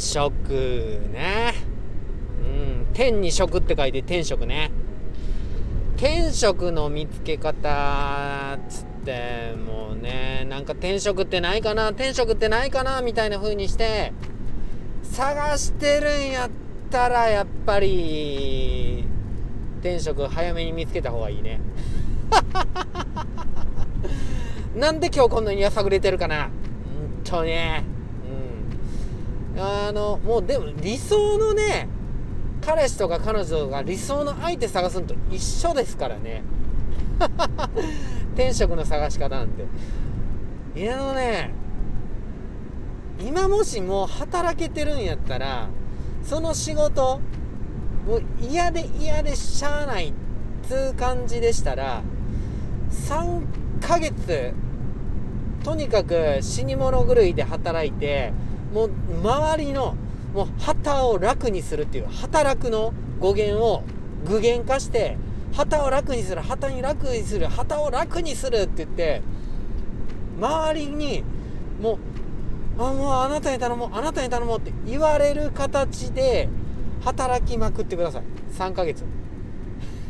職ね。うん天に職って書いて天職ね。天職の見つけ方つってもうねなんか天職ってないかな天職ってないかなみたいな風にして探してるんやったらやっぱり天職早めに見つけた方がいいね。なんで今日こんなにやさぐれてるかな。ほんとね。あのもうでも理想のね彼氏とか彼女が理想の相手探すのと一緒ですからね。天職の探し方なんて。いやあのね今もしもう働けてるんやったらその仕事もう嫌で嫌でしゃあないっつう感じでしたら3ヶ月とにかく死に物狂いで働いてもう周りのもう旗を楽にするっていう働くの語源を具現化して旗を楽にする旗に楽にする旗を楽にするって言って周りにもうあもうあなたに頼もうあなたに頼もうって言われる形で働きまくってください。3ヶ月。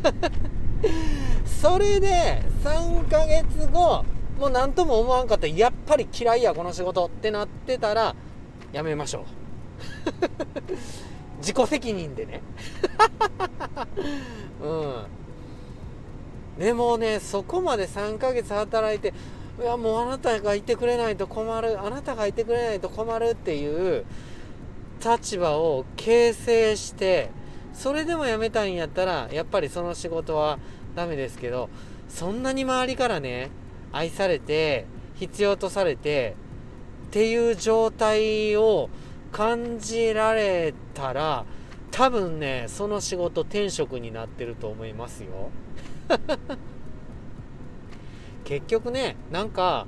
それで3ヶ月後もう何とも思わんかった。やっぱり嫌いやこの仕事ってなってたらやめましょう。自己責任でね。うん。でもねそこまで3ヶ月働いていやもうあなたがいてくれないと困る。あなたがいてくれないと困るっていう立場を形成してそれでも辞めたいんやったらやっぱりその仕事はダメですけどそんなに周りからね愛されて必要とされてっていう状態を感じられたら多分ねその仕事転職になってると思いますよ。結局ねなんか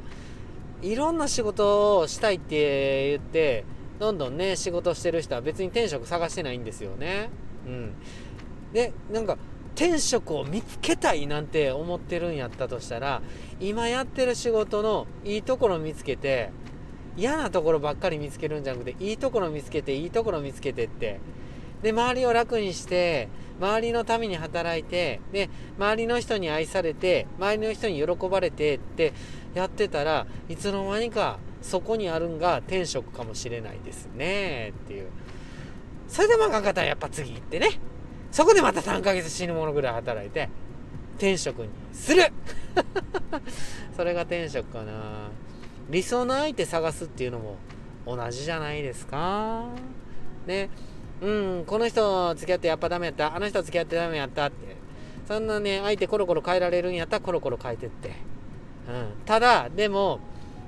いろんな仕事をしたいって言ってどんどんね仕事してる人は別に転職探してないんですよね。うん。でなんか転職を見つけたいなんて思ってるんやったとしたら今やってる仕事のいいところ見つけて嫌なところばっかり見つけるんじゃなくていいところ見つけていいところ見つけてって。で周りを楽にして周りのために働いてで周りの人に愛されて周りの人に喜ばれてってやってたらいつの間にかそこにあるんが転職かもしれないですね。っていう。それでもあかんかったらやっぱ次行ってね。そこでまた3ヶ月死ぬものぐらい働いて転職にする。それが転職かな。理想の相手探すっていうのも同じじゃないですか？ね。うんこの人付き合ってやっぱダメやった。あの人付き合ってダメやったって。そんなね相手コロコロ変えられるんやったらコロコロ変えてって。うん。ただでも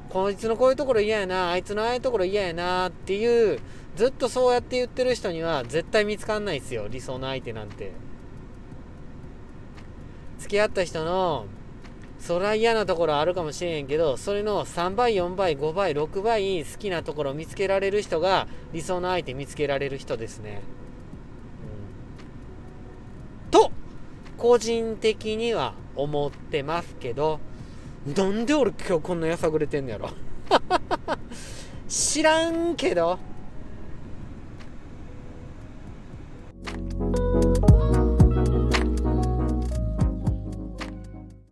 こいつのこういうところ嫌やなあいつのああいうところ嫌やなっていうずっとそうやって言ってる人には絶対見つかんないですよ理想の相手なんて。付き合った人のそりゃ嫌なところあるかもしれへんけどそれの3倍4倍5倍6倍好きなところを見つけられる人が理想の相手見つけられる人ですね、うん、と個人的には思ってますけどなんで俺今日こんなやさぐれてんのやろ。知らんけど